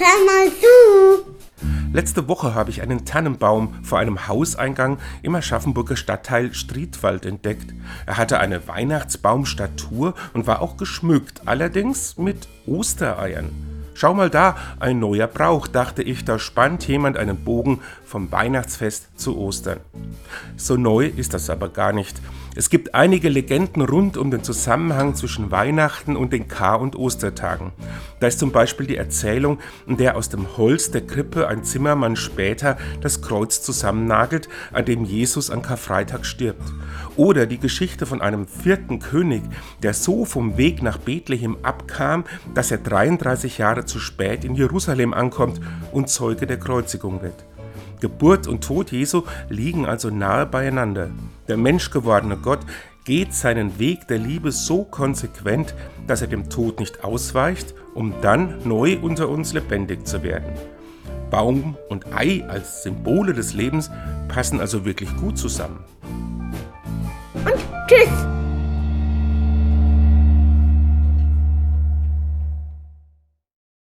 hör mal zu. Letzte Woche habe ich einen Tannenbaum vor einem Hauseingang im Aschaffenburger Stadtteil Striedwald entdeckt. Er hatte eine Weihnachtsbaumstatur und war auch geschmückt, allerdings mit Ostereiern. Schau mal da, ein neuer Brauch, dachte ich, da spannt jemand einen Bogen vom Weihnachtsfest zu Ostern. So neu ist das aber gar nicht. Es gibt einige Legenden rund um den Zusammenhang zwischen Weihnachten und den Kar- und Ostertagen. Da ist zum Beispiel die Erzählung, in der aus dem Holz der Krippe ein Zimmermann später das Kreuz zusammennagelt, an dem Jesus an Karfreitag stirbt. Oder die Geschichte von einem vierten König, der so vom Weg nach Bethlehem abkam, dass er 33 Jahre zu spät in Jerusalem ankommt und Zeuge der Kreuzigung wird. Geburt und Tod Jesu liegen also nahe beieinander. Der menschgewordene Gott geht seinen Weg der Liebe so konsequent, dass er dem Tod nicht ausweicht, um dann neu unter uns lebendig zu werden. Baum und Ei als Symbole des Lebens passen also wirklich gut zusammen. Und tschüss.